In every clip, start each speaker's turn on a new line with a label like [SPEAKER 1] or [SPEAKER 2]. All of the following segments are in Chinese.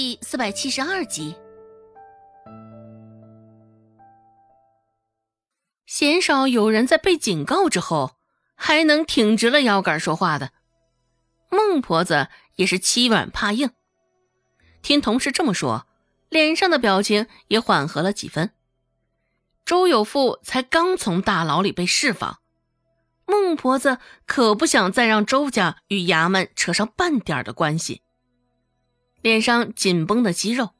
[SPEAKER 1] 第四百七十二集。鲜少有人在被警告之后还能挺直了腰杆说话的。孟婆子也是欺软怕硬，听同事这么说，脸上的表情也缓和了几分。周有富才刚从大牢里被释放，孟婆子可不想再让周家与衙门扯上半点的关系。脸上紧绷的肌肉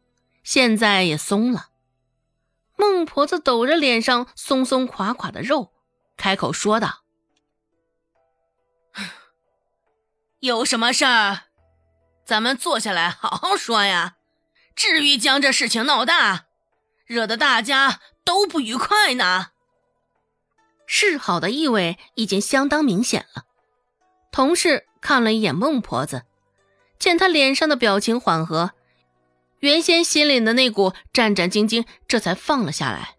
[SPEAKER 1] 现在也松了。孟婆子抖着脸上松松垮垮的肉，开口说道：“
[SPEAKER 2] 有什么事儿，咱们坐下来好好说呀。至于将这事情闹大，惹得大家都不愉快呢。”
[SPEAKER 1] 示好的意味已经相当明显了。同事看了一眼孟婆子，见他脸上的表情缓和。原先心里的那股战战兢兢，这才放了下来。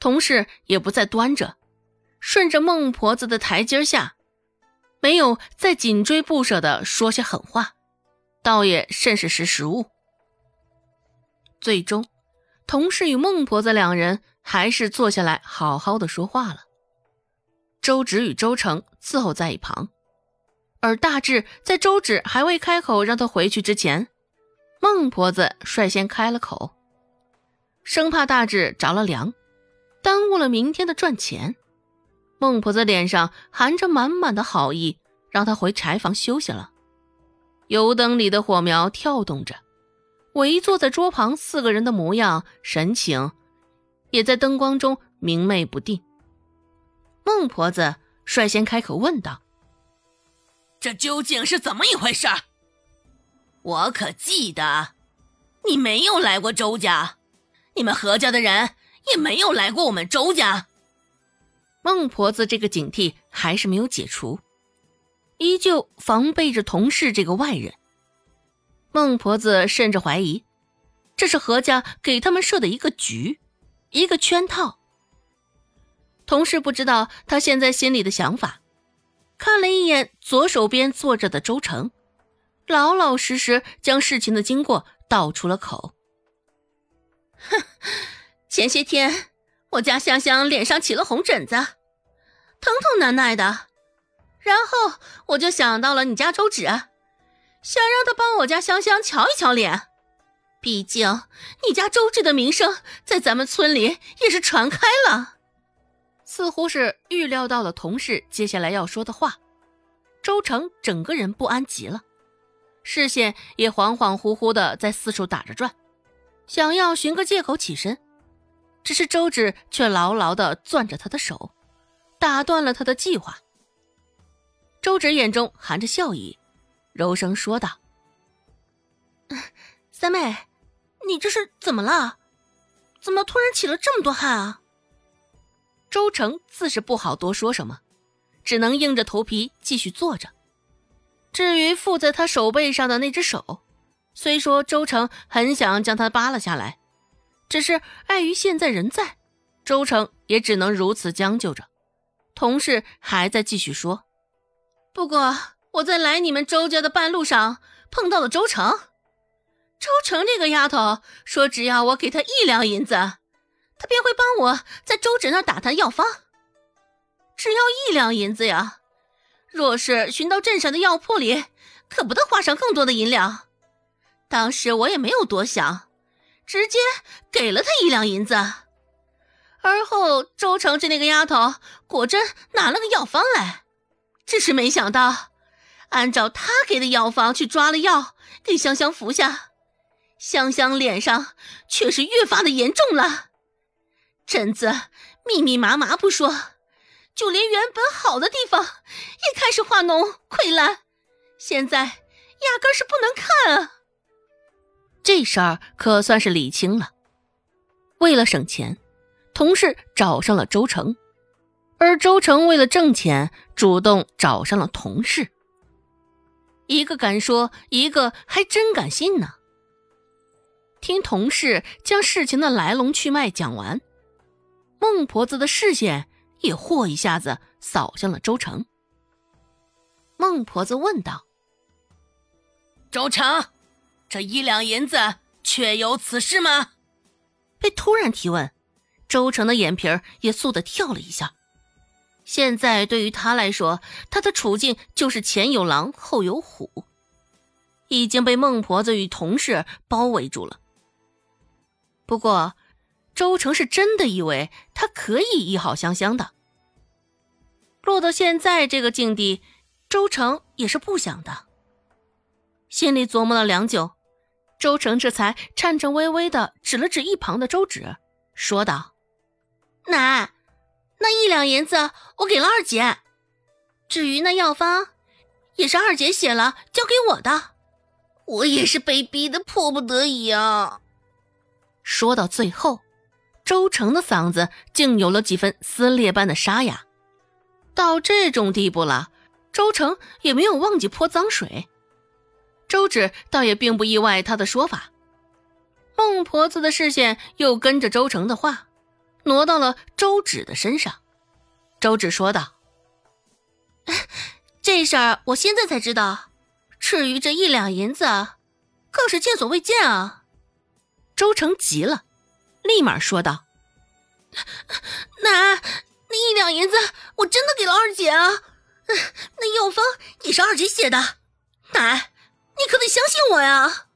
[SPEAKER 1] 同事也不再端着，顺着孟婆子的台阶下，没有再紧追不舍的说些狠话，倒也甚是识时务。最终，同事与孟婆子两人还是坐下来好好的说话了。周芷与周成伺候在一旁，而大志在周芷还未开口让他回去之前。孟婆子率先开了口，生怕大志着了凉，耽误了明天的赚钱。孟婆子脸上含着满满的好意，让他回柴房休息了。油灯里的火苗跳动着，围坐在桌旁四个人的模样神情，也在灯光中明媚不定。孟婆子率先开口问道：“
[SPEAKER 2] 这究竟是怎么一回事？”我可记得，你没有来过周家，你们何家的人也没有来过我们周家。
[SPEAKER 1] 孟婆子这个警惕还是没有解除，依旧防备着同事这个外人。孟婆子甚至怀疑，这是何家给他们设的一个局，一个圈套。同事不知道他现在心里的想法，看了一眼左手边坐着的周成。老老实实将事情的经过道出了口。
[SPEAKER 3] 哼，前些天我家香香脸上起了红疹子，疼痛难耐的，然后我就想到了你家周芷，想让他帮我家香香瞧一瞧脸。毕竟你家周芷的名声在咱们村里也是传开了。
[SPEAKER 1] 似乎是预料到了同事接下来要说的话，周成整个人不安极了。视线也恍恍惚惚的在四处打着转，想要寻个借口起身，只是周芷却牢牢的攥着他的手，打断了他的计划。周芷眼中含着笑意，柔声说道：“
[SPEAKER 3] 三妹，你这是怎么了？怎么突然起了这么多汗啊？”
[SPEAKER 1] 周成自是不好多说什么，只能硬着头皮继续坐着。至于附在他手背上的那只手，虽说周成很想将它扒了下来，只是碍于现在人在，周成也只能如此将就着。同事还在继续说：“
[SPEAKER 3] 不过我在来你们周家的半路上碰到了周成，周成这个丫头说，只要我给她一两银子，他便会帮我在周芷那打探药方。只要一两银子呀！”若是寻到镇上的药铺里，可不得花上更多的银两。当时我也没有多想，直接给了他一两银子。而后周成志那个丫头果真拿了个药方来，只是没想到，按照他给的药方去抓了药，给香香服下，香香脸上却是越发的严重了，疹子密密麻麻不说。就连原本好的地方也开始化脓溃烂，现在压根是不能看啊！
[SPEAKER 1] 这事儿可算是理清了。为了省钱，同事找上了周成，而周成为了挣钱，主动找上了同事。一个敢说，一个还真敢信呢。听同事将事情的来龙去脉讲完，孟婆子的视线。也霍一下子扫向了周成。孟婆子问道：“
[SPEAKER 2] 周成，这一两银子确有此事吗？
[SPEAKER 1] 被突然提问，周成的眼皮儿也肃的跳了一下。现在对于他来说，他的处境就是前有狼，后有虎，已经被孟婆子与同事包围住了。不过，周成是真的以为他可以一好香香的。落到现在这个境地，周成也是不想的。心里琢磨了良久，周成这才颤颤巍巍的指了指一旁的周芷，说道：“
[SPEAKER 3] 奶。”那一两银子我给了二姐，至于那药方，也是二姐写了交给我的，我也是被逼的迫不得已啊。
[SPEAKER 1] 说到最后，周成的嗓子竟有了几分撕裂般的沙哑。到这种地步了，周成也没有忘记泼脏水。周芷倒也并不意外他的说法，孟婆子的视线又跟着周成的话。挪到了周芷的身上，周芷说道：“
[SPEAKER 3] 这事儿我现在才知道，至于这一两银子，更是见所未见啊！”
[SPEAKER 1] 周成急了，立马说道：“
[SPEAKER 3] 奶，那一两银子我真的给了二姐啊！那药方也是二姐写的，奶，你可得相信我呀！”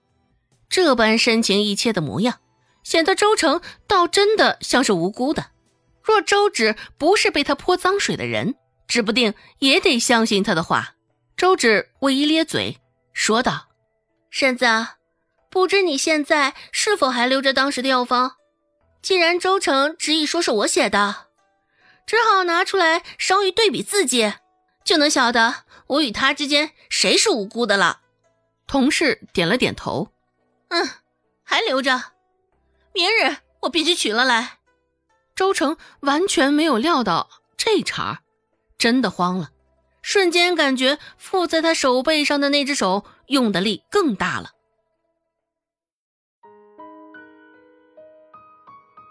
[SPEAKER 1] 这般深情意切的模样。显得周成倒真的像是无辜的。若周芷不是被他泼脏水的人，指不定也得相信他的话。周芷微一咧嘴，说道：“
[SPEAKER 3] 婶子，不知你现在是否还留着当时的药方？既然周成执意说是我写的，只好拿出来稍一对比字迹，就能晓得我与他之间谁是无辜的了。”
[SPEAKER 1] 同事点了点头：“
[SPEAKER 3] 嗯，还留着。”明日我必须取了来。
[SPEAKER 1] 周成完全没有料到这茬，真的慌了，瞬间感觉附在他手背上的那只手用的力更大了。